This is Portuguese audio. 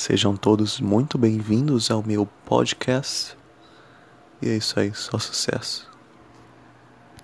Sejam todos muito bem-vindos ao meu podcast. E é isso aí, só sucesso.